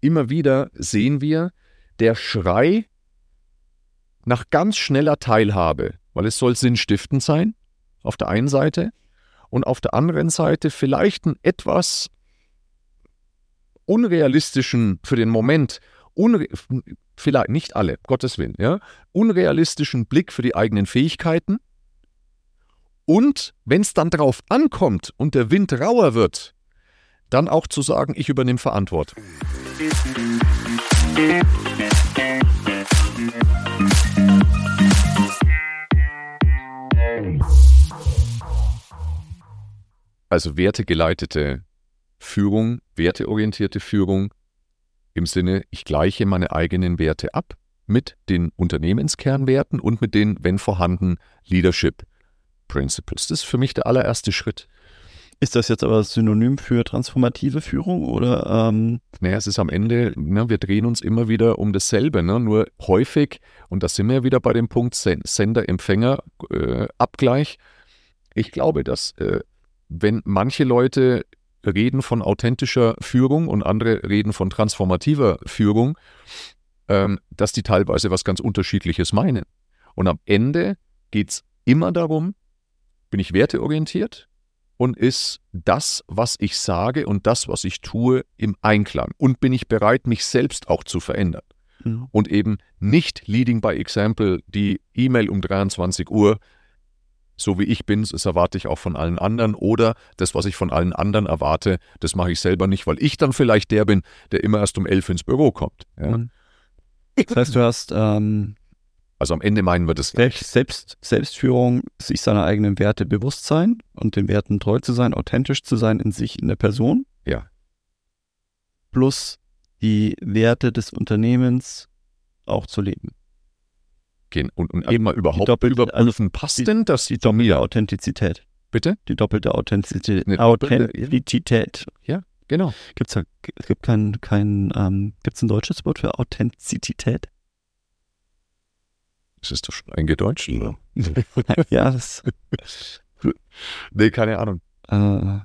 immer wieder sehen wir, der Schrei nach ganz schneller Teilhabe, weil es soll sinnstiftend sein, auf der einen Seite, und auf der anderen Seite vielleicht einen etwas unrealistischen, für den Moment, unre vielleicht nicht alle, Gottes Willen, ja, unrealistischen Blick für die eigenen Fähigkeiten. Und wenn es dann drauf ankommt und der Wind rauer wird, dann auch zu sagen, ich übernehme Verantwortung. Also wertegeleitete Führung, werteorientierte Führung im Sinne, ich gleiche meine eigenen Werte ab mit den Unternehmenskernwerten und mit den, wenn vorhanden, Leadership Principles. Das ist für mich der allererste Schritt. Ist das jetzt aber synonym für transformative Führung oder? Ähm naja, es ist am Ende, ne, wir drehen uns immer wieder um dasselbe, ne? nur häufig, und da sind wir wieder bei dem Punkt Sender-Empfänger-Abgleich. Äh, ich glaube, dass äh, wenn manche Leute reden von authentischer Führung und andere reden von transformativer Führung, ähm, dass die teilweise was ganz Unterschiedliches meinen. Und am Ende geht es immer darum, bin ich werteorientiert und ist das, was ich sage und das, was ich tue, im Einklang? Und bin ich bereit, mich selbst auch zu verändern? Mhm. Und eben nicht leading by example, die E-Mail um 23 Uhr so wie ich bin, das erwarte ich auch von allen anderen. Oder das, was ich von allen anderen erwarte, das mache ich selber nicht, weil ich dann vielleicht der bin, der immer erst um elf ins Büro kommt. Ja. Das heißt, du hast ähm, also am Ende meinen wir das Selbst, Selbstführung, sich seiner eigenen Werte bewusst sein und den Werten treu zu sein, authentisch zu sein in sich, in der Person. Ja. Plus die Werte des Unternehmens auch zu leben gehen und, und eben mal überhaupt doppelte, überprüfen, also passt denn das die doppelte Authentizität? Bitte? Die doppelte Authentizität. Eine Authentizität. Ja, genau. Gibt's da, es gibt kein, kein ähm, gibt's ein deutsches Wort für Authentizität? Das ist doch schon eingedeutscht, oder? ja, das. nee, keine Ahnung. Äh,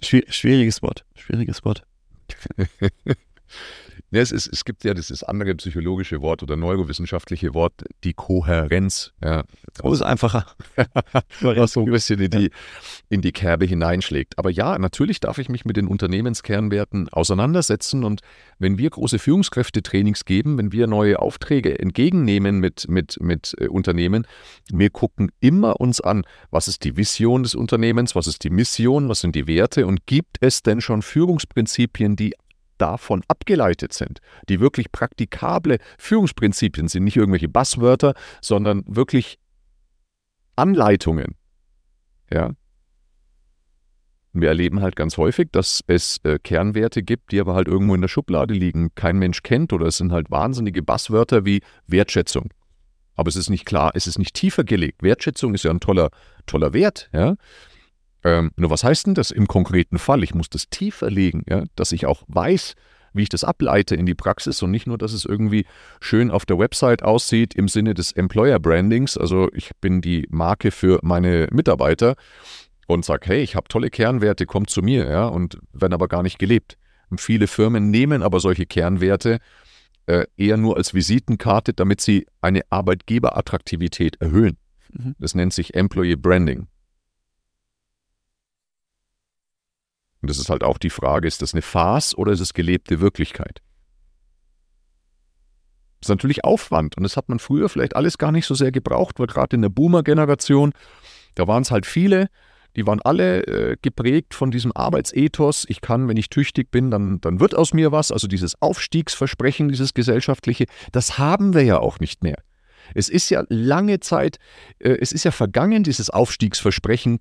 schwieriges Wort. Schwieriges Wort. Ja, es, ist, es gibt ja dieses andere psychologische Wort oder neurowissenschaftliche Wort, die Kohärenz. Ja. Oh, ist einfacher. was so ein bisschen in die, in die Kerbe hineinschlägt. Aber ja, natürlich darf ich mich mit den Unternehmenskernwerten auseinandersetzen. Und wenn wir große Führungskräftetrainings geben, wenn wir neue Aufträge entgegennehmen mit, mit, mit äh, Unternehmen, wir gucken immer uns an, was ist die Vision des Unternehmens, was ist die Mission, was sind die Werte und gibt es denn schon Führungsprinzipien, die davon abgeleitet sind, die wirklich praktikable Führungsprinzipien sind, nicht irgendwelche Basswörter, sondern wirklich Anleitungen. Ja. Wir erleben halt ganz häufig, dass es äh, Kernwerte gibt, die aber halt irgendwo in der Schublade liegen, kein Mensch kennt oder es sind halt wahnsinnige Basswörter wie Wertschätzung. Aber es ist nicht klar, es ist nicht tiefer gelegt. Wertschätzung ist ja ein toller, toller Wert, ja. Ähm, nur was heißt denn das im konkreten Fall? Ich muss das tiefer legen, ja, dass ich auch weiß, wie ich das ableite in die Praxis und nicht nur, dass es irgendwie schön auf der Website aussieht im Sinne des Employer Brandings. Also ich bin die Marke für meine Mitarbeiter und sage, hey, ich habe tolle Kernwerte, kommt zu mir, ja, und werden aber gar nicht gelebt. Und viele Firmen nehmen aber solche Kernwerte äh, eher nur als Visitenkarte, damit sie eine Arbeitgeberattraktivität erhöhen. Mhm. Das nennt sich Employee Branding. Und das ist halt auch die Frage, ist das eine Farce oder ist es gelebte Wirklichkeit? Das ist natürlich Aufwand und das hat man früher vielleicht alles gar nicht so sehr gebraucht, weil gerade in der Boomer-Generation, da waren es halt viele, die waren alle äh, geprägt von diesem Arbeitsethos. Ich kann, wenn ich tüchtig bin, dann, dann wird aus mir was. Also dieses Aufstiegsversprechen, dieses gesellschaftliche, das haben wir ja auch nicht mehr. Es ist ja lange Zeit, äh, es ist ja vergangen, dieses Aufstiegsversprechen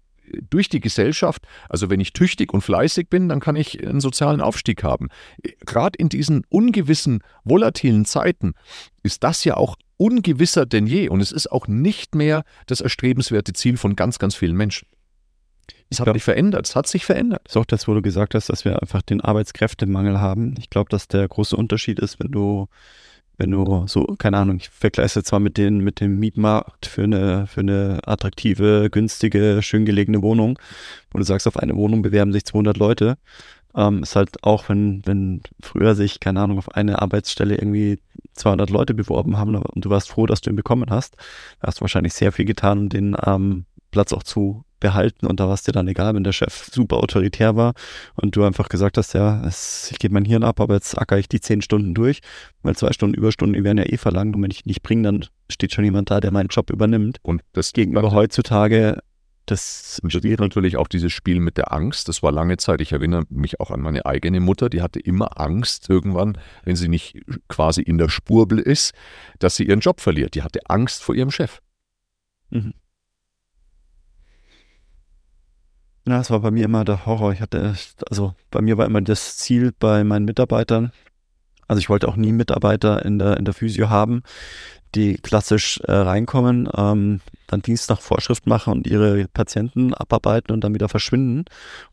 durch die Gesellschaft, also wenn ich tüchtig und fleißig bin, dann kann ich einen sozialen Aufstieg haben. Gerade in diesen ungewissen, volatilen Zeiten ist das ja auch ungewisser denn je und es ist auch nicht mehr das erstrebenswerte Ziel von ganz, ganz vielen Menschen. Es hat sich verändert, es hat sich verändert. Ist auch das, wo du gesagt hast, dass wir einfach den Arbeitskräftemangel haben. Ich glaube, dass der große Unterschied ist, wenn du wenn du so, keine Ahnung, ich vergleiche es zwar mit, den, mit dem Mietmarkt für eine, für eine attraktive, günstige, schön gelegene Wohnung, wo du sagst, auf eine Wohnung bewerben sich 200 Leute, ähm, ist halt auch, wenn, wenn früher sich, keine Ahnung, auf eine Arbeitsstelle irgendwie 200 Leute beworben haben und du warst froh, dass du ihn bekommen hast, hast du wahrscheinlich sehr viel getan, um den ähm, Platz auch zu behalten und da war es dir dann egal, wenn der Chef super autoritär war und du einfach gesagt hast, ja, es, ich gebe mein Hirn ab, aber jetzt acker ich die zehn Stunden durch, weil zwei Stunden Überstunden die werden ja eh verlangt und wenn ich nicht bringe, dann steht schon jemand da, der meinen Job übernimmt. Und das gegenüber heutzutage das spielt natürlich auch dieses Spiel mit der Angst. Das war lange Zeit, ich erinnere mich auch an meine eigene Mutter, die hatte immer Angst irgendwann, wenn sie nicht quasi in der Spurbel ist, dass sie ihren Job verliert. Die hatte Angst vor ihrem Chef. Mhm. Ja, das war bei mir immer der Horror. Ich hatte, also bei mir war immer das Ziel bei meinen Mitarbeitern. Also ich wollte auch nie Mitarbeiter in der, in der Physio haben, die klassisch äh, reinkommen, ähm, dann Dienst nach Vorschrift machen und ihre Patienten abarbeiten und dann wieder verschwinden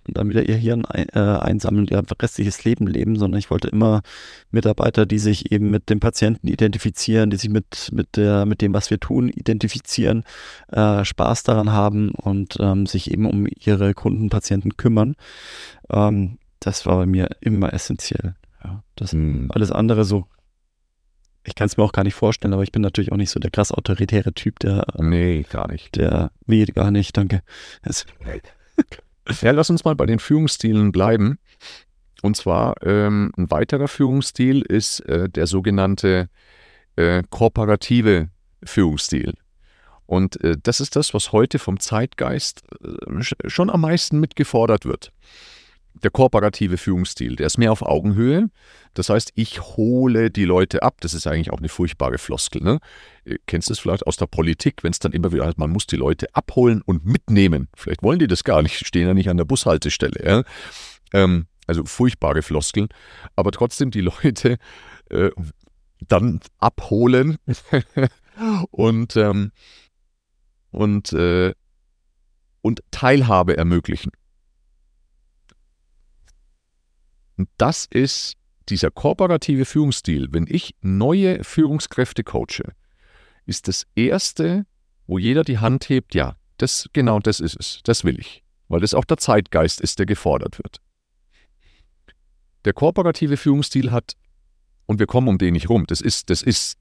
und dann wieder ihr Hirn ein, äh, einsammeln und ihr restliches Leben leben, sondern ich wollte immer Mitarbeiter, die sich eben mit dem Patienten identifizieren, die sich mit, mit, der, mit dem, was wir tun, identifizieren, äh, Spaß daran haben und ähm, sich eben um ihre Kunden, Patienten kümmern. Ähm, das war bei mir immer essentiell. Ja, das mhm. alles andere so ich kann es mir auch gar nicht vorstellen, aber ich bin natürlich auch nicht so der krass autoritäre Typ, der. Nee, gar nicht. Der, wie, gar nicht, danke. ja, lass uns mal bei den Führungsstilen bleiben. Und zwar ähm, ein weiterer Führungsstil ist äh, der sogenannte äh, kooperative Führungsstil. Und äh, das ist das, was heute vom Zeitgeist äh, schon am meisten mitgefordert wird der kooperative Führungsstil, der ist mehr auf Augenhöhe. Das heißt, ich hole die Leute ab. Das ist eigentlich auch eine furchtbare Floskel. Ne? Kennst du es vielleicht aus der Politik, wenn es dann immer wieder heißt, man muss die Leute abholen und mitnehmen. Vielleicht wollen die das gar nicht, stehen ja nicht an der Bushaltestelle. Ja? Ähm, also furchtbare Floskeln. Aber trotzdem die Leute äh, dann abholen und, ähm, und, äh, und Teilhabe ermöglichen. Und das ist dieser kooperative Führungsstil. Wenn ich neue Führungskräfte coache, ist das Erste, wo jeder die Hand hebt, ja, das, genau das ist es, das will ich, weil das auch der Zeitgeist ist, der gefordert wird. Der kooperative Führungsstil hat, und wir kommen um den nicht rum, das ist, das ist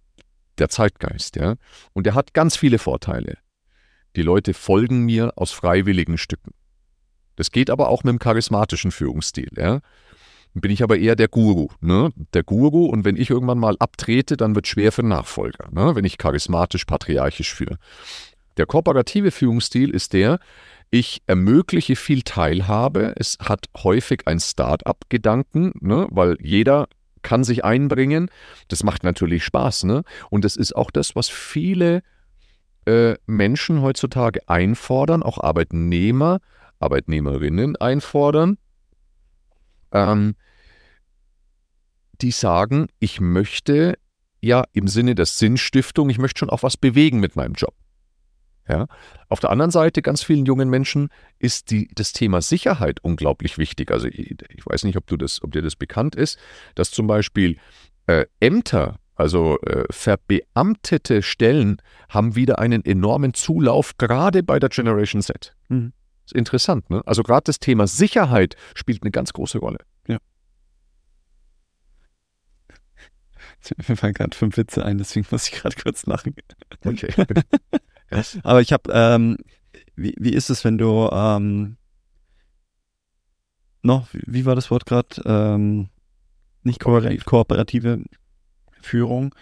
der Zeitgeist, ja, und der hat ganz viele Vorteile. Die Leute folgen mir aus freiwilligen Stücken. Das geht aber auch mit dem charismatischen Führungsstil, ja bin ich aber eher der Guru. Ne? Der Guru und wenn ich irgendwann mal abtrete, dann wird schwer für Nachfolger, ne? wenn ich charismatisch, patriarchisch führe. Der kooperative Führungsstil ist der, ich ermögliche viel Teilhabe. Es hat häufig ein Start-up-Gedanken, ne? weil jeder kann sich einbringen. Das macht natürlich Spaß. Ne? Und das ist auch das, was viele äh, Menschen heutzutage einfordern, auch Arbeitnehmer, Arbeitnehmerinnen einfordern ähm, die sagen, ich möchte ja im Sinne der Sinnstiftung, ich möchte schon auch was bewegen mit meinem Job. Ja. Auf der anderen Seite, ganz vielen jungen Menschen ist die, das Thema Sicherheit unglaublich wichtig. Also ich, ich weiß nicht, ob, du das, ob dir das bekannt ist, dass zum Beispiel äh, Ämter, also äh, verbeamtete Stellen, haben wieder einen enormen Zulauf, gerade bei der Generation Z. Mhm. Ist interessant, ne? Also gerade das Thema Sicherheit spielt eine ganz große Rolle. Ja. Mir fallen gerade fünf Witze ein, deswegen muss ich gerade kurz lachen. Okay. Aber ich habe, ähm, wie, wie ist es, wenn du ähm, noch, wie war das Wort gerade? Ähm, nicht kooperative Führung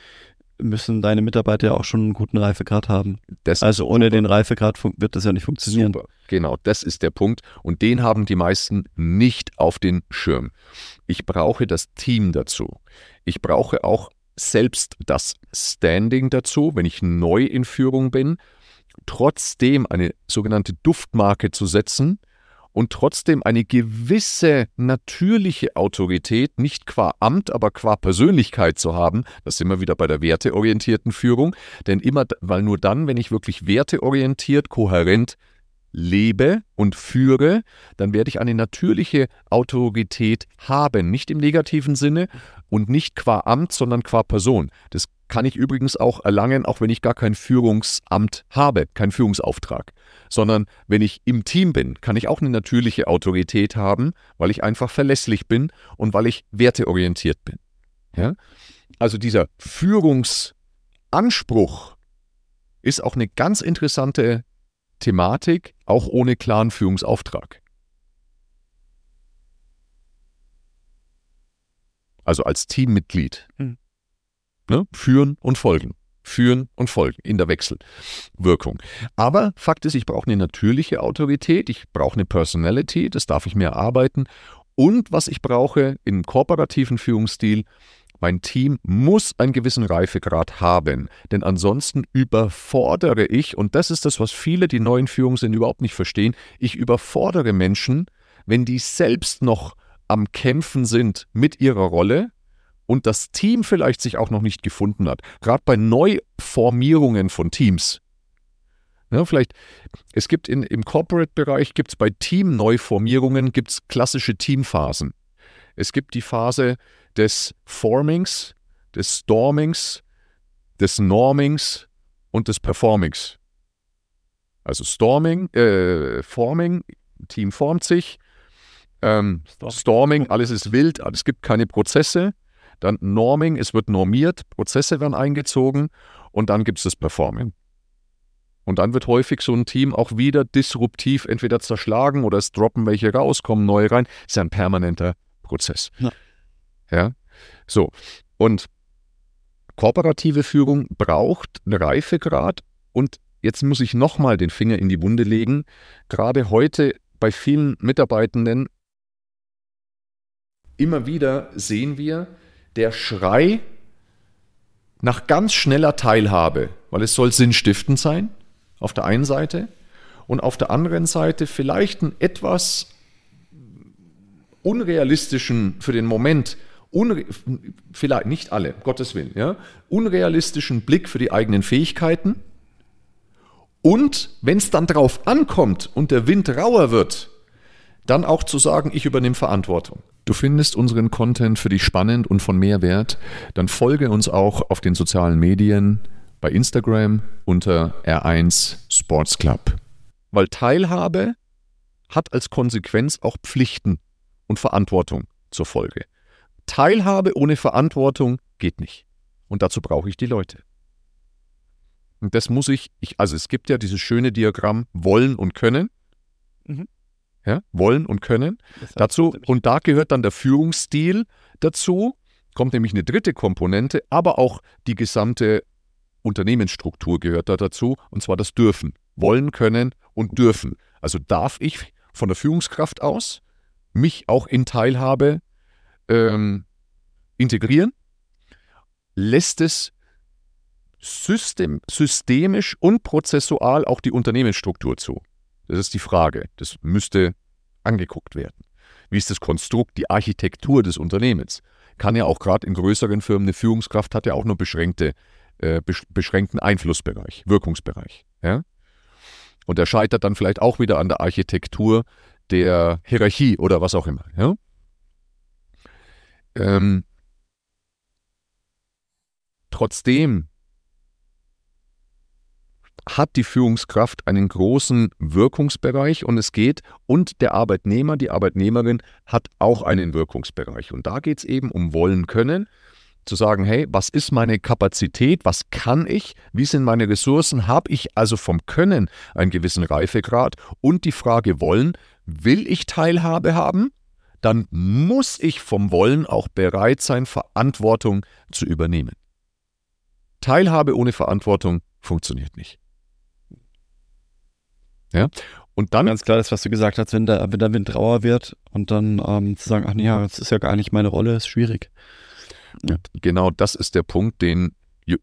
müssen deine Mitarbeiter ja auch schon einen guten Reifegrad haben. Das also ohne super. den Reifegrad wird das ja nicht funktionieren. Super. Genau, das ist der Punkt. Und den haben die meisten nicht auf den Schirm. Ich brauche das Team dazu. Ich brauche auch selbst das Standing dazu, wenn ich neu in Führung bin, trotzdem eine sogenannte Duftmarke zu setzen, und trotzdem eine gewisse natürliche Autorität, nicht qua Amt, aber qua Persönlichkeit zu haben. Das sind wir wieder bei der werteorientierten Führung. Denn immer, weil nur dann, wenn ich wirklich werteorientiert, kohärent lebe und führe, dann werde ich eine natürliche Autorität haben. Nicht im negativen Sinne und nicht qua Amt, sondern qua Person. Das kann ich übrigens auch erlangen, auch wenn ich gar kein Führungsamt habe, keinen Führungsauftrag. Sondern wenn ich im Team bin, kann ich auch eine natürliche Autorität haben, weil ich einfach verlässlich bin und weil ich werteorientiert bin. Ja? Also dieser Führungsanspruch ist auch eine ganz interessante Thematik, auch ohne klaren Führungsauftrag. Also als Teammitglied. Hm. Ne? Führen und folgen. Führen und folgen in der Wechselwirkung. Aber Fakt ist, ich brauche eine natürliche Autorität, ich brauche eine Personality, das darf ich mir erarbeiten. Und was ich brauche im kooperativen Führungsstil, mein Team muss einen gewissen Reifegrad haben, denn ansonsten überfordere ich, und das ist das, was viele, die neuen Führungssinn überhaupt nicht verstehen, ich überfordere Menschen, wenn die selbst noch am Kämpfen sind mit ihrer Rolle und das Team vielleicht sich auch noch nicht gefunden hat. Gerade bei Neuformierungen von Teams. Ja, vielleicht, es gibt in, im Corporate-Bereich, gibt es bei Team-Neuformierungen, gibt es klassische Teamphasen. Es gibt die Phase des Formings, des Stormings, des Normings und des Performings. Also Storming, äh, Forming, Team formt sich, ähm, Storming, alles ist wild, es gibt keine Prozesse. Dann Norming, es wird normiert, Prozesse werden eingezogen und dann gibt es das Performing. Und dann wird häufig so ein Team auch wieder disruptiv entweder zerschlagen oder es droppen welche raus, kommen neue rein. Ist ja ein permanenter Prozess. Ja. ja. So. Und kooperative Führung braucht einen Reifegrad und jetzt muss ich nochmal den Finger in die Wunde legen. Gerade heute bei vielen Mitarbeitenden immer wieder sehen wir der Schrei nach ganz schneller Teilhabe, weil es soll sinnstiftend sein, auf der einen Seite, und auf der anderen Seite vielleicht einen etwas unrealistischen, für den Moment, unre vielleicht nicht alle, Gottes Willen, ja, unrealistischen Blick für die eigenen Fähigkeiten. Und wenn es dann drauf ankommt und der Wind rauer wird, dann auch zu sagen, ich übernehme Verantwortung. Du findest unseren Content für dich spannend und von Mehrwert, dann folge uns auch auf den sozialen Medien, bei Instagram unter R1 Sports Club. Weil Teilhabe hat als Konsequenz auch Pflichten und Verantwortung zur Folge. Teilhabe ohne Verantwortung geht nicht. Und dazu brauche ich die Leute. Und das muss ich, ich also es gibt ja dieses schöne Diagramm wollen und können. Mhm ja, wollen und können. Dazu, und da gehört dann der Führungsstil dazu, kommt nämlich eine dritte Komponente, aber auch die gesamte Unternehmensstruktur gehört da dazu, und zwar das Dürfen. Wollen, können und dürfen. Also darf ich von der Führungskraft aus mich auch in Teilhabe ähm, integrieren? Lässt es system, systemisch und prozessual auch die Unternehmensstruktur zu? Das ist die Frage. Das müsste angeguckt werden. Wie ist das Konstrukt, die Architektur des Unternehmens? Kann ja auch gerade in größeren Firmen eine Führungskraft hat ja auch nur beschränkte, äh, beschränkten Einflussbereich, Wirkungsbereich. Ja? Und er scheitert dann vielleicht auch wieder an der Architektur der Hierarchie oder was auch immer. Ja? Ähm, trotzdem hat die Führungskraft einen großen Wirkungsbereich und es geht, und der Arbeitnehmer, die Arbeitnehmerin hat auch einen Wirkungsbereich. Und da geht es eben um Wollen können, zu sagen, hey, was ist meine Kapazität, was kann ich, wie sind meine Ressourcen, habe ich also vom Können einen gewissen Reifegrad und die Frage Wollen, will ich Teilhabe haben? Dann muss ich vom Wollen auch bereit sein, Verantwortung zu übernehmen. Teilhabe ohne Verantwortung funktioniert nicht. Ja? Und dann. Ganz klar, das, was du gesagt hast, wenn der, wenn der Wind rauer wird und dann ähm, zu sagen, ach nee, ja, das ist ja gar nicht meine Rolle, ist schwierig. Ja. Genau das ist der Punkt, den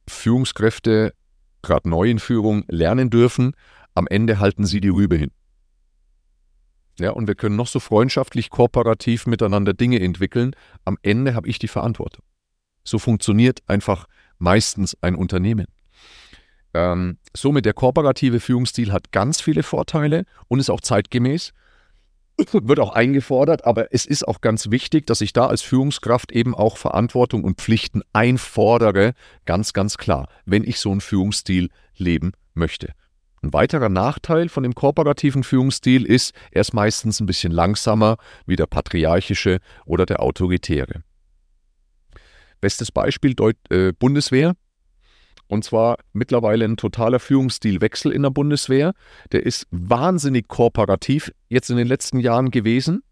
Führungskräfte, gerade neu in Führung, lernen dürfen. Am Ende halten sie die Rübe hin. Ja, und wir können noch so freundschaftlich, kooperativ miteinander Dinge entwickeln. Am Ende habe ich die Verantwortung. So funktioniert einfach meistens ein Unternehmen. Ähm, somit der kooperative Führungsstil hat ganz viele Vorteile und ist auch zeitgemäß. wird auch eingefordert, aber es ist auch ganz wichtig, dass ich da als Führungskraft eben auch Verantwortung und Pflichten einfordere, ganz, ganz klar, wenn ich so einen Führungsstil leben möchte. Ein weiterer Nachteil von dem kooperativen Führungsstil ist, er ist meistens ein bisschen langsamer wie der patriarchische oder der autoritäre. Bestes Beispiel Deut äh, Bundeswehr. Und zwar mittlerweile ein totaler Führungsstilwechsel in der Bundeswehr. Der ist wahnsinnig kooperativ jetzt in den letzten Jahren gewesen.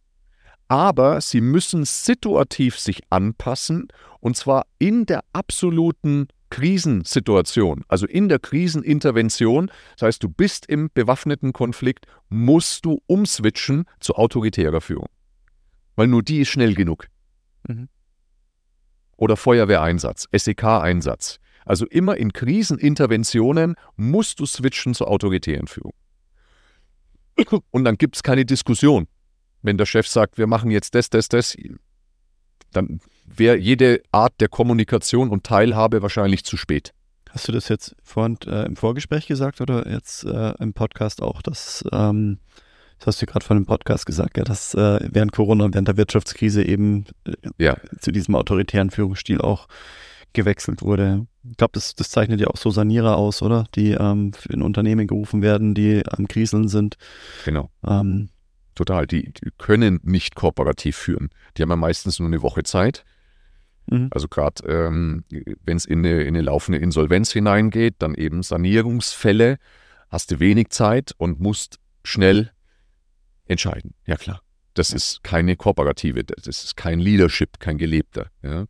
Aber sie müssen situativ sich anpassen und zwar in der absoluten Krisensituation, also in der Krisenintervention. Das heißt, du bist im bewaffneten Konflikt, musst du umswitchen zu autoritärer Führung. Weil nur die ist schnell genug. Mhm. Oder Feuerwehreinsatz, SEK-Einsatz. Also immer in Kriseninterventionen musst du switchen zur autoritären Führung. Und dann gibt es keine Diskussion. Wenn der Chef sagt, wir machen jetzt das, das, das, dann wäre jede Art der Kommunikation und Teilhabe wahrscheinlich zu spät. Hast du das jetzt vorhin äh, im Vorgespräch gesagt oder jetzt äh, im Podcast auch, dass, ähm, das hast du gerade von dem Podcast gesagt, ja, dass äh, während Corona, während der Wirtschaftskrise eben äh, ja. zu diesem autoritären Führungsstil auch gewechselt wurde. Ich glaube, das, das, zeichnet ja auch so Sanierer aus, oder? Die ähm, in Unternehmen gerufen werden, die am Kriseln sind. Genau. Ähm, Total. Die, die, können nicht kooperativ führen. Die haben ja meistens nur eine Woche Zeit. Mhm. Also gerade ähm, wenn es in eine, in eine laufende Insolvenz hineingeht, dann eben Sanierungsfälle, hast du wenig Zeit und musst schnell entscheiden. Ja klar. Das ist keine kooperative, das ist kein Leadership, kein gelebter. Ja.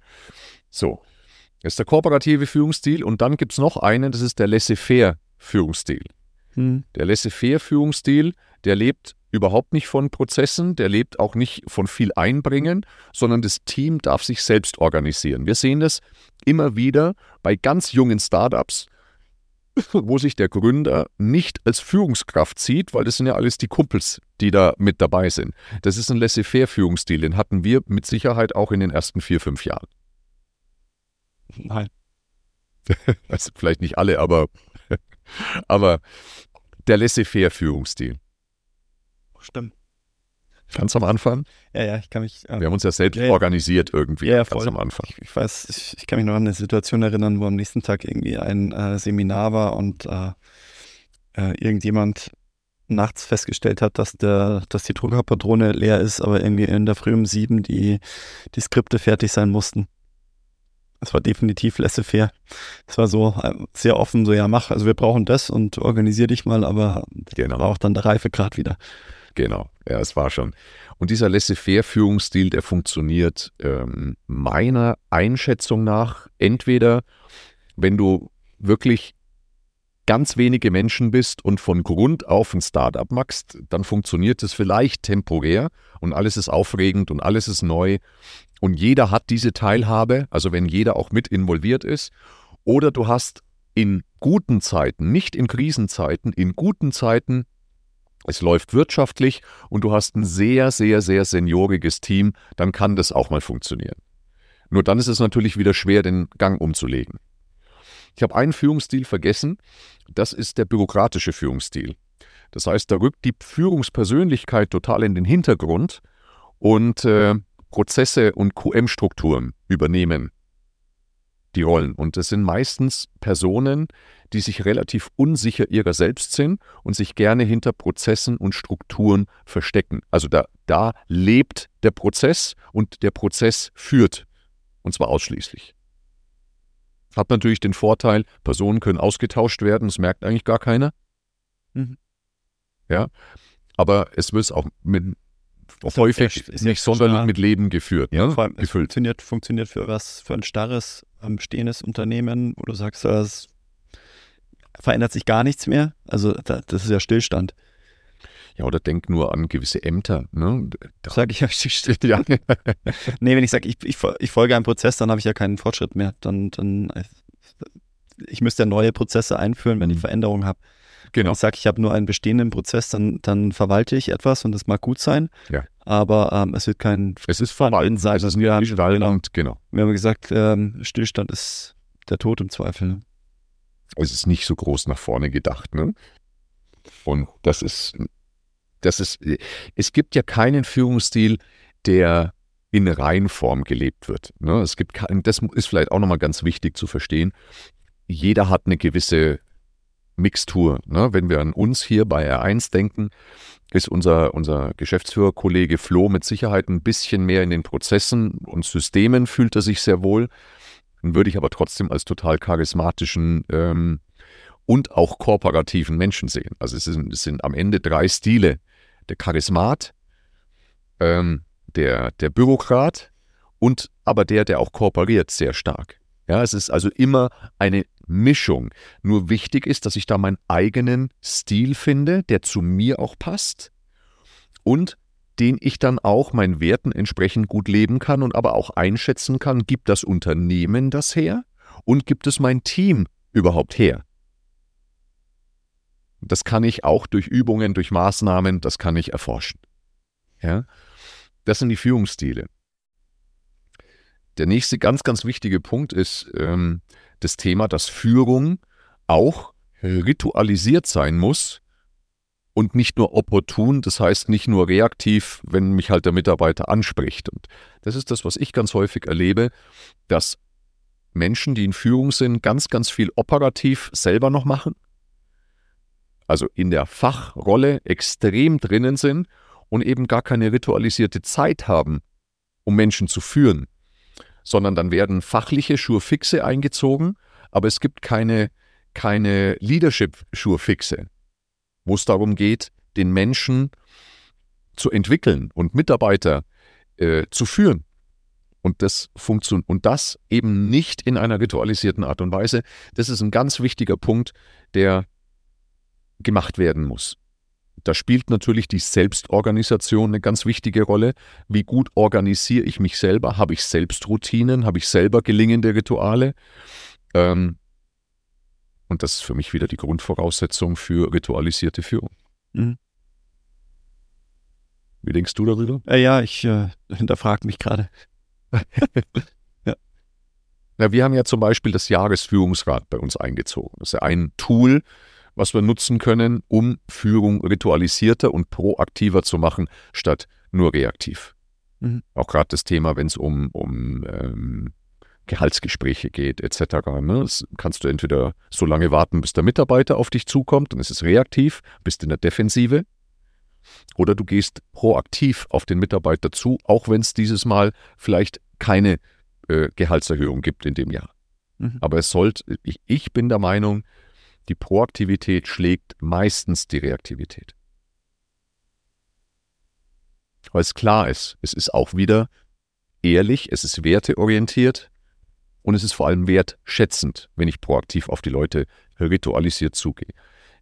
So, das ist der kooperative Führungsstil. Und dann gibt es noch einen, das ist der Laissez-faire-Führungsstil. Hm. Der Laissez-faire-Führungsstil, der lebt überhaupt nicht von Prozessen, der lebt auch nicht von viel Einbringen, sondern das Team darf sich selbst organisieren. Wir sehen das immer wieder bei ganz jungen Startups, wo sich der Gründer nicht als Führungskraft sieht, weil das sind ja alles die Kumpels, die da mit dabei sind. Das ist ein Laissez-faire-Führungsstil, den hatten wir mit Sicherheit auch in den ersten vier, fünf Jahren. Nein. also vielleicht nicht alle, aber, aber der Laissez-faire-Führungsstil. Stimmt. Ganz am Anfang? Ja, ja, ich kann mich. Äh, Wir haben uns ja selbst ja, organisiert irgendwie. Ja, voll. Ganz am Anfang. Ich, ich weiß, ich, ich, kann mich noch an eine Situation erinnern, wo am nächsten Tag irgendwie ein äh, Seminar war und äh, äh, irgendjemand nachts festgestellt hat, dass, der, dass die Druckerpatrone leer ist, aber irgendwie in der Früh um sieben die, die Skripte fertig sein mussten. Es war definitiv laissez-faire. Es war so äh, sehr offen, so ja, mach, also wir brauchen das und organisier dich mal, aber genau. war auch dann der Reifegrad wieder. Genau, ja, es war schon. Und dieser Laissez-faire-Führungsstil, der funktioniert ähm, meiner Einschätzung nach entweder, wenn du wirklich ganz wenige Menschen bist und von Grund auf ein Startup machst, dann funktioniert es vielleicht temporär und alles ist aufregend und alles ist neu und jeder hat diese Teilhabe, also wenn jeder auch mit involviert ist. Oder du hast in guten Zeiten, nicht in Krisenzeiten, in guten Zeiten, es läuft wirtschaftlich und du hast ein sehr, sehr, sehr senioriges Team, dann kann das auch mal funktionieren. Nur dann ist es natürlich wieder schwer, den Gang umzulegen. Ich habe einen Führungsstil vergessen, das ist der bürokratische Führungsstil. Das heißt, da rückt die Führungspersönlichkeit total in den Hintergrund und äh, Prozesse und QM-Strukturen übernehmen die Rollen. Und das sind meistens Personen, die sich relativ unsicher ihrer selbst sind und sich gerne hinter Prozessen und Strukturen verstecken. Also da, da lebt der Prozess und der Prozess führt. Und zwar ausschließlich. Hat natürlich den Vorteil, Personen können ausgetauscht werden, das merkt eigentlich gar keiner. Mhm. Ja, aber es wird auch mit, häufig ist nicht sonderlich mit Leben geführt. Ja, ne? vor allem, gefüllt. Funktioniert, funktioniert für was, für ein starres, ähm, stehendes Unternehmen, wo du sagst, das verändert sich gar nichts mehr. Also da, das ist ja Stillstand. Ja, oder denk nur an gewisse Ämter. Ne? Sag ich ja, stimmt, ja. nee, wenn ich sage, ich, ich, ich, folge einem Prozess, dann habe ich ja keinen Fortschritt mehr. Dann, dann ich müsste ja neue Prozesse einführen, wenn ich mhm. Veränderungen habe. Genau. Ich sage, ich habe nur einen bestehenden Prozess, dann, dann verwalte ich etwas und das mag gut sein. Ja. Aber ähm, es wird kein Es ist verwalten sein. Es ist nicht genau. genau. Wir haben gesagt, ähm, Stillstand ist der Tod im Zweifel. Ne? Es ist nicht so groß nach vorne gedacht, ne? Und das ist Das ist, es gibt ja keinen Führungsstil, der in Reinform gelebt wird. Ne? Es gibt kein, das ist vielleicht auch nochmal ganz wichtig zu verstehen. Jeder hat eine gewisse Mixtur. Ne? Wenn wir an uns hier bei R1 denken, ist unser, unser Geschäftsführerkollege Flo mit Sicherheit ein bisschen mehr in den Prozessen und Systemen fühlt er sich sehr wohl. Dann würde ich aber trotzdem als total charismatischen ähm, und auch kooperativen Menschen sehen. Also es sind, es sind am Ende drei Stile. Der Charismat, ähm, der, der Bürokrat und aber der, der auch kooperiert, sehr stark. Ja, es ist also immer eine Mischung. Nur wichtig ist, dass ich da meinen eigenen Stil finde, der zu mir auch passt und den ich dann auch meinen Werten entsprechend gut leben kann und aber auch einschätzen kann, gibt das Unternehmen das her und gibt es mein Team überhaupt her? Das kann ich auch durch Übungen, durch Maßnahmen, das kann ich erforschen. Ja? Das sind die Führungsstile. Der nächste ganz, ganz wichtige Punkt ist ähm, das Thema, dass Führung auch ritualisiert sein muss und nicht nur opportun, das heißt nicht nur reaktiv, wenn mich halt der Mitarbeiter anspricht. Und das ist das, was ich ganz häufig erlebe, dass Menschen, die in Führung sind, ganz, ganz viel operativ selber noch machen, also in der Fachrolle extrem drinnen sind und eben gar keine ritualisierte Zeit haben, um Menschen zu führen sondern dann werden fachliche Schurfixe eingezogen, aber es gibt keine, keine Leadership-Schurfixe, wo es darum geht, den Menschen zu entwickeln und Mitarbeiter äh, zu führen. Und das funktioniert und das eben nicht in einer ritualisierten Art und Weise. Das ist ein ganz wichtiger Punkt, der gemacht werden muss. Da spielt natürlich die Selbstorganisation eine ganz wichtige Rolle. Wie gut organisiere ich mich selber? Habe ich selbst Routinen? Habe ich selber gelingende Rituale? Ähm, und das ist für mich wieder die Grundvoraussetzung für ritualisierte Führung. Mhm. Wie denkst du darüber? Äh, ja, ich äh, hinterfrage mich gerade. ja. ja. Wir haben ja zum Beispiel das Jahresführungsrad bei uns eingezogen. Das ist ja ein Tool, was wir nutzen können, um Führung ritualisierter und proaktiver zu machen, statt nur reaktiv. Mhm. Auch gerade das Thema, wenn es um, um ähm, Gehaltsgespräche geht, etc. Ne? Das kannst du entweder so lange warten, bis der Mitarbeiter auf dich zukommt, dann ist es reaktiv, bist in der Defensive. Oder du gehst proaktiv auf den Mitarbeiter zu, auch wenn es dieses Mal vielleicht keine äh, Gehaltserhöhung gibt in dem Jahr. Mhm. Aber es sollte, ich, ich bin der Meinung, die Proaktivität schlägt meistens die Reaktivität. Weil es klar ist, es ist auch wieder ehrlich, es ist werteorientiert und es ist vor allem wertschätzend, wenn ich proaktiv auf die Leute ritualisiert zugehe.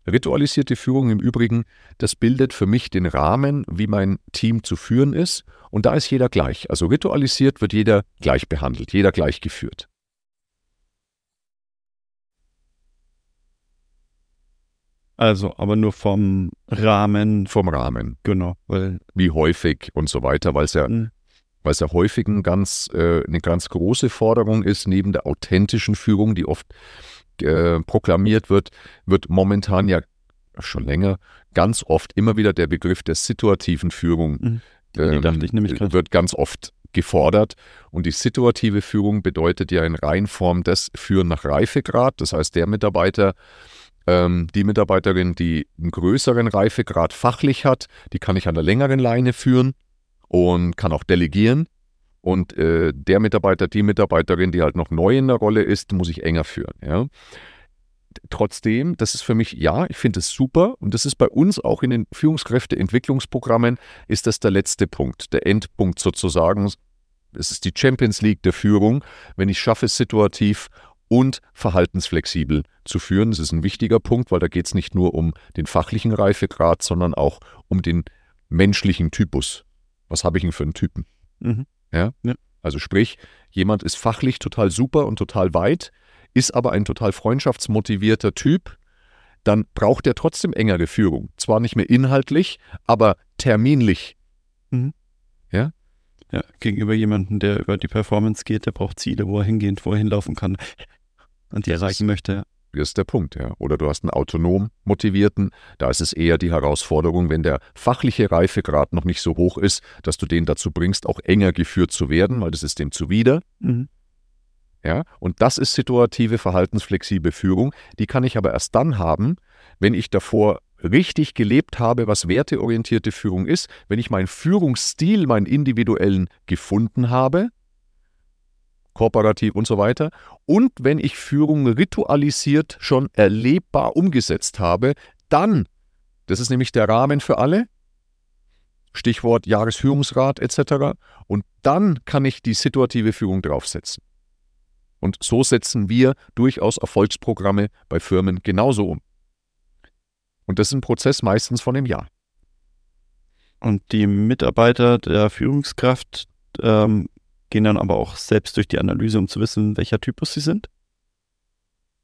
Ritualisierte Führung im Übrigen, das bildet für mich den Rahmen, wie mein Team zu führen ist. Und da ist jeder gleich. Also ritualisiert wird jeder gleich behandelt, jeder gleich geführt. Also, aber nur vom Rahmen. Vom Rahmen. Genau. Weil Wie häufig und so weiter, weil es ja, mhm. weil es ja häufig ein ganz, äh, eine ganz große Forderung ist, neben der authentischen Führung, die oft äh, proklamiert wird, wird momentan ja schon länger ganz oft immer wieder der Begriff der situativen Führung mhm. nämlich wird ganz oft gefordert. Und die situative Führung bedeutet ja in Reinform das Führen nach Reifegrad. Das heißt, der Mitarbeiter ähm, die Mitarbeiterin, die einen größeren Reifegrad fachlich hat, die kann ich an der längeren Leine führen und kann auch delegieren. Und äh, der Mitarbeiter, die Mitarbeiterin, die halt noch neu in der Rolle ist, muss ich enger führen. Ja. Trotzdem, das ist für mich, ja, ich finde es super und das ist bei uns auch in den Führungskräfteentwicklungsprogrammen, ist das der letzte Punkt, der Endpunkt sozusagen. Es ist die Champions League der Führung, wenn ich schaffe, situativ und verhaltensflexibel zu führen. Das ist ein wichtiger Punkt, weil da geht es nicht nur um den fachlichen Reifegrad, sondern auch um den menschlichen Typus. Was habe ich denn für einen Typen? Mhm. Ja? ja? Also sprich, jemand ist fachlich total super und total weit, ist aber ein total freundschaftsmotivierter Typ, dann braucht er trotzdem engere Führung. Zwar nicht mehr inhaltlich, aber terminlich. Mhm. Ja? Ja, gegenüber jemandem, der über die Performance geht, der braucht Ziele, wo er hingehen, wo er hinlaufen kann und die erreichen möchte. Das ist der Punkt, ja. Oder du hast einen autonom motivierten, da ist es eher die Herausforderung, wenn der fachliche Reifegrad noch nicht so hoch ist, dass du den dazu bringst, auch enger geführt zu werden, weil das ist dem zuwider. Mhm. Ja, und das ist situative, verhaltensflexible Führung. Die kann ich aber erst dann haben, wenn ich davor richtig gelebt habe, was werteorientierte Führung ist, wenn ich meinen Führungsstil, meinen individuellen gefunden habe, kooperativ und so weiter, und wenn ich Führung ritualisiert schon erlebbar umgesetzt habe, dann, das ist nämlich der Rahmen für alle, Stichwort Jahresführungsrat etc., und dann kann ich die situative Führung draufsetzen. Und so setzen wir durchaus Erfolgsprogramme bei Firmen genauso um. Und das ist ein Prozess meistens von einem Jahr. Und die Mitarbeiter der Führungskraft ähm, gehen dann aber auch selbst durch die Analyse, um zu wissen, welcher Typus sie sind?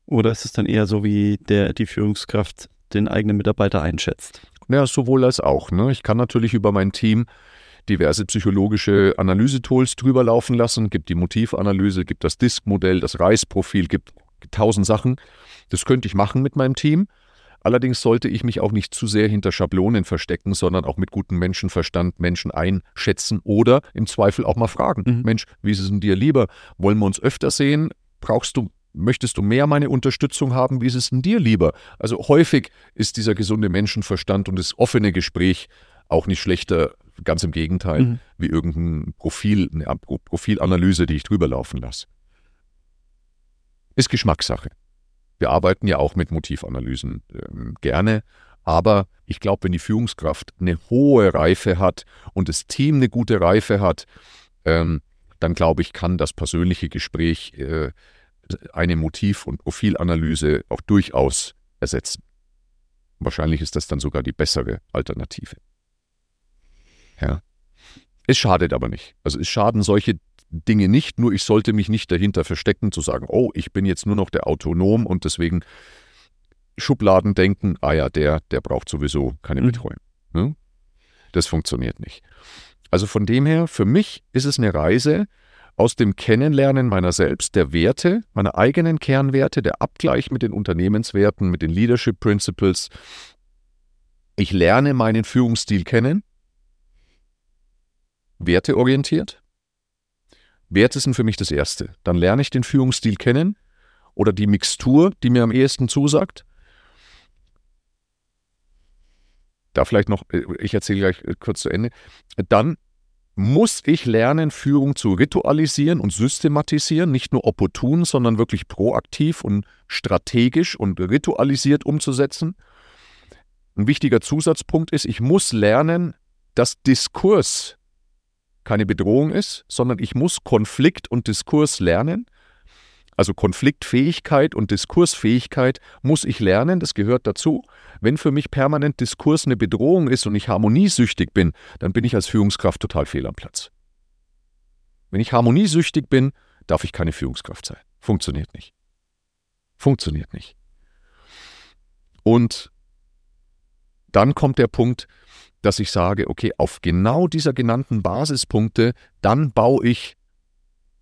Oder ist es dann eher so, wie der, die Führungskraft den eigenen Mitarbeiter einschätzt? Ja, sowohl als auch. Ne? Ich kann natürlich über mein Team diverse psychologische Analysetools drüber laufen lassen, gibt die Motivanalyse, gibt das Disk-Modell, das Reisprofil, gibt tausend Sachen. Das könnte ich machen mit meinem Team. Allerdings sollte ich mich auch nicht zu sehr hinter Schablonen verstecken, sondern auch mit gutem Menschenverstand Menschen einschätzen oder im Zweifel auch mal fragen. Mhm. Mensch, wie ist es denn dir lieber? Wollen wir uns öfter sehen? Brauchst du Möchtest du mehr meine Unterstützung haben? Wie ist es denn dir lieber? Also häufig ist dieser gesunde Menschenverstand und das offene Gespräch auch nicht schlechter, ganz im Gegenteil, mhm. wie irgendein Profil, eine Profilanalyse, die ich drüber laufen lasse. Ist Geschmackssache. Wir arbeiten ja auch mit Motivanalysen äh, gerne, aber ich glaube, wenn die Führungskraft eine hohe Reife hat und das Team eine gute Reife hat, ähm, dann glaube ich, kann das persönliche Gespräch äh, eine Motiv- und Profilanalyse auch durchaus ersetzen. Wahrscheinlich ist das dann sogar die bessere Alternative. Ja. Es schadet aber nicht. Also es schaden solche Dinge nicht, nur ich sollte mich nicht dahinter verstecken, zu sagen, oh, ich bin jetzt nur noch der Autonom und deswegen Schubladen denken, ah ja, der, der braucht sowieso keine mhm. Betreuung. Ne? Das funktioniert nicht. Also von dem her, für mich ist es eine Reise aus dem Kennenlernen meiner selbst, der Werte, meiner eigenen Kernwerte, der Abgleich mit den Unternehmenswerten, mit den Leadership Principles. Ich lerne meinen Führungsstil kennen, werteorientiert. Werte sind für mich das Erste. Dann lerne ich den Führungsstil kennen oder die Mixtur, die mir am ehesten zusagt. Da vielleicht noch, äh, ich erzähle gleich äh, kurz zu Ende. Dann muss ich lernen, Führung zu ritualisieren und systematisieren, nicht nur opportun, sondern wirklich proaktiv und strategisch und ritualisiert umzusetzen. Ein wichtiger Zusatzpunkt ist, ich muss lernen, dass Diskurs keine Bedrohung ist, sondern ich muss Konflikt und Diskurs lernen. Also Konfliktfähigkeit und Diskursfähigkeit muss ich lernen, das gehört dazu. Wenn für mich permanent Diskurs eine Bedrohung ist und ich harmoniesüchtig bin, dann bin ich als Führungskraft total fehl am Platz. Wenn ich harmoniesüchtig bin, darf ich keine Führungskraft sein. Funktioniert nicht. Funktioniert nicht. Und dann kommt der Punkt, dass ich sage, okay, auf genau dieser genannten Basispunkte, dann baue ich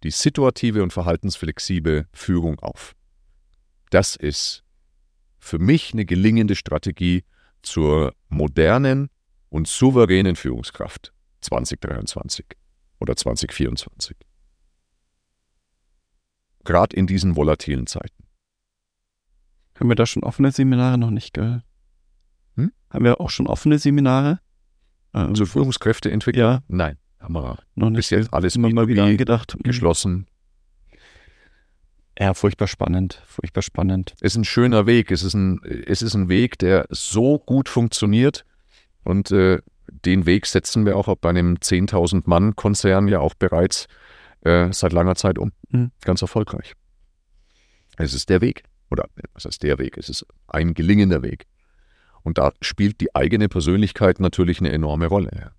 die situative und verhaltensflexible Führung auf. Das ist für mich eine gelingende Strategie zur modernen und souveränen Führungskraft 2023 oder 2024. Gerade in diesen volatilen Zeiten. Haben wir da schon offene Seminare noch nicht gehört? Hm? Haben wir auch schon offene Seminare? Ähm, Zur Führungskräfteentwicklung? Ja. Nein, haben wir noch nicht. Bis jetzt alles immer mal wieder angedacht. Mhm. Geschlossen. Ja, furchtbar spannend, furchtbar spannend. Es ist ein schöner Weg. Es ist ein, es ist ein Weg, der so gut funktioniert. Und äh, den Weg setzen wir auch bei einem 10.000 Mann-Konzern ja auch bereits äh, seit langer Zeit um. Mhm. Ganz erfolgreich. Es ist der Weg. Oder was heißt der Weg? Es ist ein gelingender Weg. Und da spielt die eigene Persönlichkeit natürlich eine enorme Rolle.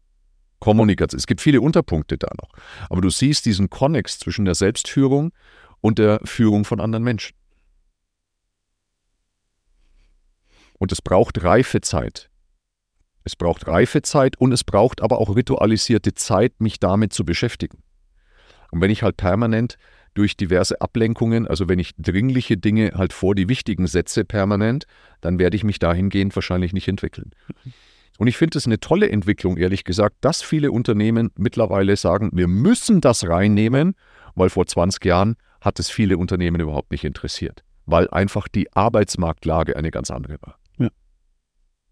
Kommunikation. Es gibt viele Unterpunkte da noch. Aber du siehst diesen Konnex zwischen der Selbstführung und der Führung von anderen Menschen. Und es braucht Reifezeit. Es braucht Reifezeit und es braucht aber auch ritualisierte Zeit, mich damit zu beschäftigen. Und wenn ich halt permanent durch diverse Ablenkungen. Also wenn ich dringliche Dinge halt vor die wichtigen setze permanent, dann werde ich mich dahingehend wahrscheinlich nicht entwickeln. Und ich finde es eine tolle Entwicklung, ehrlich gesagt, dass viele Unternehmen mittlerweile sagen, wir müssen das reinnehmen, weil vor 20 Jahren hat es viele Unternehmen überhaupt nicht interessiert, weil einfach die Arbeitsmarktlage eine ganz andere war. Ja.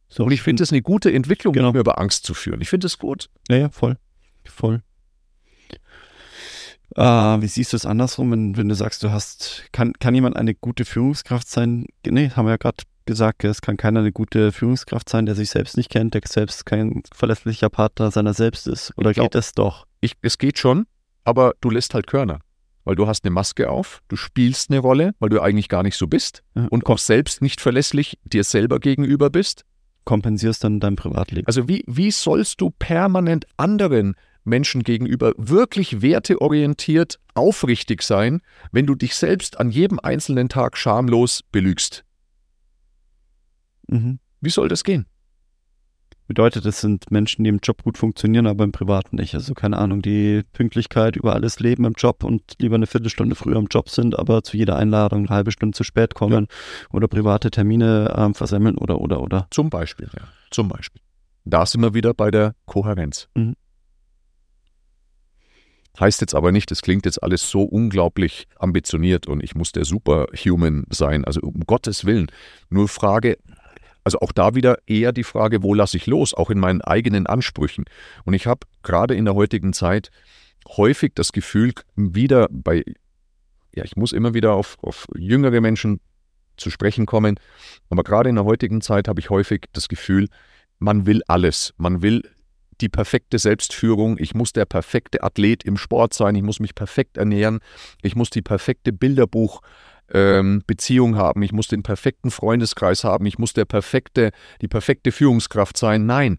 So, und ich finde es eine gute Entwicklung, genau. nicht mehr über Angst zu führen. Ich finde es gut. Ja, ja, voll. Voll. Äh, wie siehst du es andersrum, wenn, wenn, du sagst, du hast, kann, kann jemand eine gute Führungskraft sein? Nee, haben wir ja gerade gesagt, es kann keiner eine gute Führungskraft sein, der sich selbst nicht kennt, der selbst kein verlässlicher Partner seiner selbst ist. Oder glaub, geht es doch? Ich, es geht schon, aber du lässt halt Körner weil du hast eine Maske auf, du spielst eine Rolle, weil du eigentlich gar nicht so bist ja. und auch selbst nicht verlässlich dir selber gegenüber bist. Kompensierst dann dein Privatleben. Also wie, wie sollst du permanent anderen Menschen gegenüber wirklich werteorientiert aufrichtig sein, wenn du dich selbst an jedem einzelnen Tag schamlos belügst? Mhm. Wie soll das gehen? Bedeutet, es sind Menschen, die im Job gut funktionieren, aber im Privaten nicht. Also keine Ahnung, die Pünktlichkeit über alles leben im Job und lieber eine Viertelstunde früher im Job sind, aber zu jeder Einladung eine halbe Stunde zu spät kommen ja. oder private Termine ähm, versemmeln oder oder oder. Zum Beispiel, ja. Zum Beispiel. Da sind wir wieder bei der Kohärenz. Mhm. Heißt jetzt aber nicht, es klingt jetzt alles so unglaublich ambitioniert und ich muss der Superhuman sein. Also um Gottes Willen. Nur Frage, also auch da wieder eher die Frage, wo lasse ich los, auch in meinen eigenen Ansprüchen. Und ich habe gerade in der heutigen Zeit häufig das Gefühl, wieder bei, ja, ich muss immer wieder auf, auf jüngere Menschen zu sprechen kommen, aber gerade in der heutigen Zeit habe ich häufig das Gefühl, man will alles. Man will die perfekte Selbstführung, ich muss der perfekte Athlet im Sport sein, ich muss mich perfekt ernähren, ich muss die perfekte Bilderbuch ähm, Beziehung haben, ich muss den perfekten Freundeskreis haben, ich muss der perfekte, die perfekte Führungskraft sein. Nein,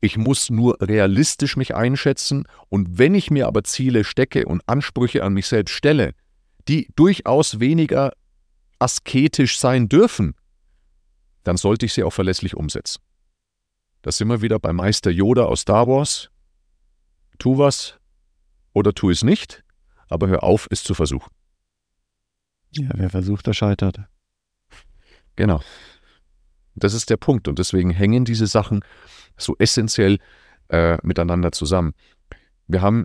ich muss nur realistisch mich einschätzen. Und wenn ich mir aber Ziele stecke und Ansprüche an mich selbst stelle, die durchaus weniger asketisch sein dürfen, dann sollte ich sie auch verlässlich umsetzen. Da sind wir wieder bei Meister Yoda aus Star Wars. Tu was oder tu es nicht, aber hör auf, es zu versuchen. Ja, wer versucht, der scheitert. Genau. Das ist der Punkt und deswegen hängen diese Sachen so essentiell äh, miteinander zusammen. Wir haben,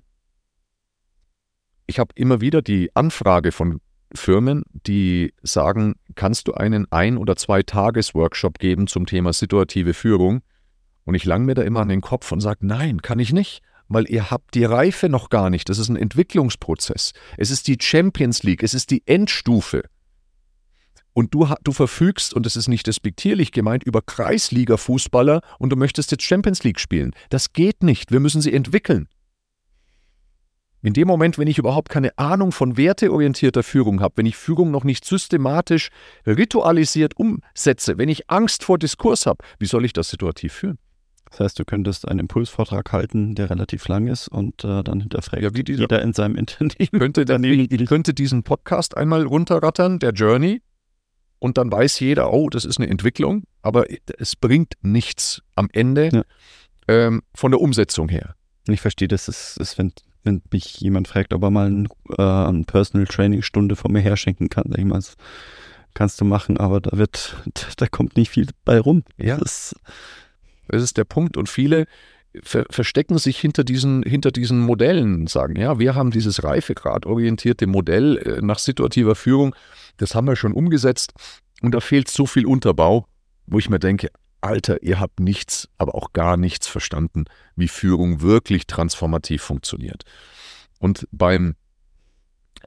ich habe immer wieder die Anfrage von Firmen, die sagen, kannst du einen ein- oder zwei Tages-Workshop geben zum Thema situative Führung? Und ich lang mir da immer an den Kopf und sage, nein, kann ich nicht weil ihr habt die Reife noch gar nicht. Das ist ein Entwicklungsprozess. Es ist die Champions League, es ist die Endstufe. Und du, du verfügst, und das ist nicht despektierlich gemeint, über Kreisliga-Fußballer und du möchtest jetzt Champions League spielen. Das geht nicht. Wir müssen sie entwickeln. In dem Moment, wenn ich überhaupt keine Ahnung von werteorientierter Führung habe, wenn ich Führung noch nicht systematisch ritualisiert umsetze, wenn ich Angst vor Diskurs habe, wie soll ich das situativ führen? Das heißt, du könntest einen Impulsvortrag halten, der relativ lang ist und äh, dann hinterfragt ja, wie dieser, jeder in seinem Unternehmen. Könnte, könnte diesen Podcast einmal runterrattern, der Journey, und dann weiß jeder, oh, das ist eine Entwicklung, aber es bringt nichts am Ende ja. ähm, von der Umsetzung her. Ich verstehe, das ist, ist wenn, wenn mich jemand fragt, ob er mal ein, äh, eine Personal Training Stunde von mir herschenken kann, sag ich mal, das kannst du machen, aber da wird, da kommt nicht viel bei rum. Ja. Das, das ist der Punkt. Und viele ver verstecken sich hinter diesen, hinter diesen Modellen, sagen, ja, wir haben dieses Reifegrad-orientierte Modell äh, nach situativer Führung, das haben wir schon umgesetzt und da fehlt so viel Unterbau, wo ich mir denke, Alter, ihr habt nichts, aber auch gar nichts verstanden, wie Führung wirklich transformativ funktioniert. Und beim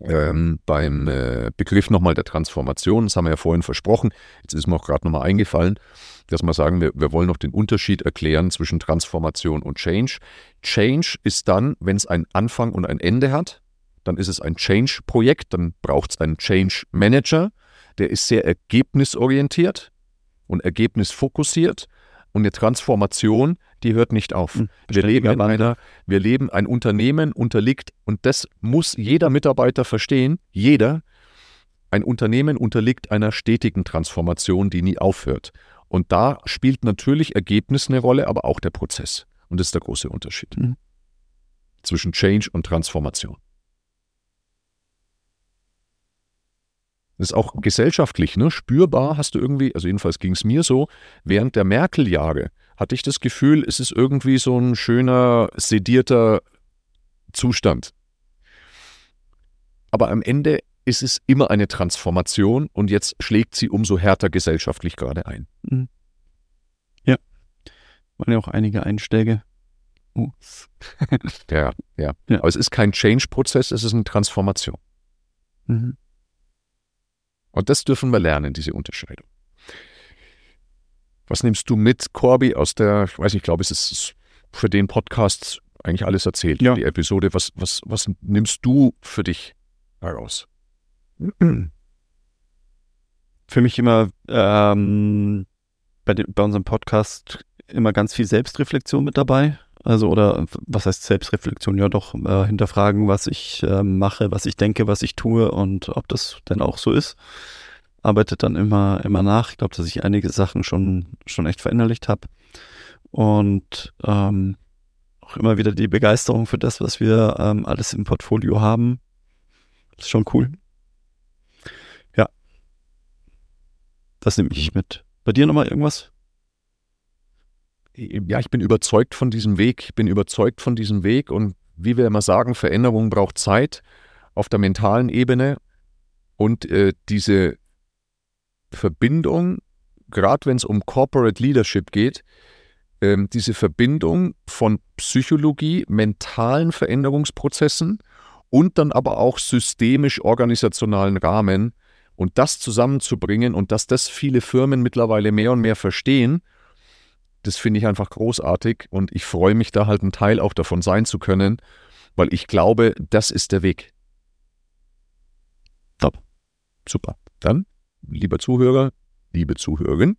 ähm, beim äh, Begriff nochmal der Transformation, das haben wir ja vorhin versprochen, jetzt ist mir auch gerade nochmal eingefallen, dass wir sagen, wir, wir wollen noch den Unterschied erklären zwischen Transformation und Change. Change ist dann, wenn es einen Anfang und ein Ende hat, dann ist es ein Change-Projekt, dann braucht es einen Change-Manager, der ist sehr ergebnisorientiert und ergebnisfokussiert. Und eine Transformation, die hört nicht auf. Hm, wir leben in einer, wir leben, ein Unternehmen unterliegt, und das muss jeder Mitarbeiter verstehen, jeder, ein Unternehmen unterliegt einer stetigen Transformation, die nie aufhört. Und da spielt natürlich Ergebnis eine Rolle, aber auch der Prozess. Und das ist der große Unterschied mhm. zwischen Change und Transformation. Das ist auch gesellschaftlich, ne? Spürbar hast du irgendwie, also jedenfalls ging es mir so, während der Merkel-Jahre hatte ich das Gefühl, es ist irgendwie so ein schöner, sedierter Zustand. Aber am Ende ist es immer eine Transformation und jetzt schlägt sie umso härter gesellschaftlich gerade ein. Mhm. Ja. Waren ja auch einige Einschläge. Uh. ja, ja, ja. Aber es ist kein Change-Prozess, es ist eine Transformation. Mhm. Und das dürfen wir lernen, diese Unterscheidung. Was nimmst du mit, Corby, aus der, ich weiß nicht, ich glaube, es ist für den Podcast eigentlich alles erzählt, ja. die Episode. Was, was, was nimmst du für dich heraus? Für mich immer ähm, bei, dem, bei unserem Podcast immer ganz viel Selbstreflexion mit dabei. Also, oder was heißt Selbstreflexion? Ja, doch äh, hinterfragen, was ich äh, mache, was ich denke, was ich tue und ob das denn auch so ist. Arbeitet dann immer, immer nach. Ich glaube, dass ich einige Sachen schon, schon echt verinnerlicht habe. Und ähm, auch immer wieder die Begeisterung für das, was wir ähm, alles im Portfolio haben. Das ist schon cool. Ja. Das nehme ich mit. Bei dir nochmal irgendwas? ja, ich bin überzeugt von diesem Weg, ich bin überzeugt von diesem Weg und wie wir immer sagen, Veränderung braucht Zeit auf der mentalen Ebene und äh, diese Verbindung, gerade wenn es um Corporate Leadership geht, äh, diese Verbindung von Psychologie, mentalen Veränderungsprozessen und dann aber auch systemisch-organisationalen Rahmen und das zusammenzubringen und dass das viele Firmen mittlerweile mehr und mehr verstehen das finde ich einfach großartig und ich freue mich da halt ein Teil auch davon sein zu können, weil ich glaube, das ist der Weg. Top. Super. Dann, lieber Zuhörer, liebe Zuhörerin,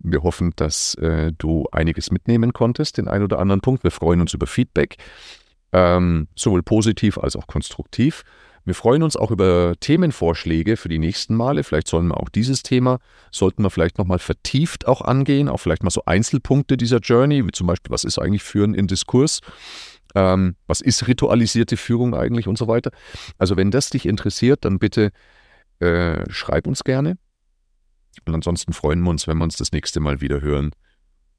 wir hoffen, dass äh, du einiges mitnehmen konntest, den einen oder anderen Punkt. Wir freuen uns über Feedback, ähm, sowohl positiv als auch konstruktiv. Wir freuen uns auch über Themenvorschläge für die nächsten Male. Vielleicht sollen wir auch dieses Thema, sollten wir vielleicht nochmal vertieft auch angehen, auch vielleicht mal so Einzelpunkte dieser Journey, wie zum Beispiel, was ist eigentlich Führen in Diskurs? Ähm, was ist ritualisierte Führung eigentlich und so weiter. Also wenn das dich interessiert, dann bitte äh, schreib uns gerne. Und ansonsten freuen wir uns, wenn wir uns das nächste Mal wieder hören.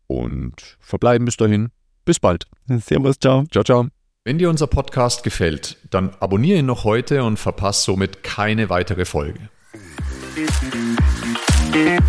Und verbleiben bis dahin. Bis bald. Servus, ciao. Ciao, ciao. Wenn dir unser Podcast gefällt, dann abonniere ihn noch heute und verpasse somit keine weitere Folge. Musik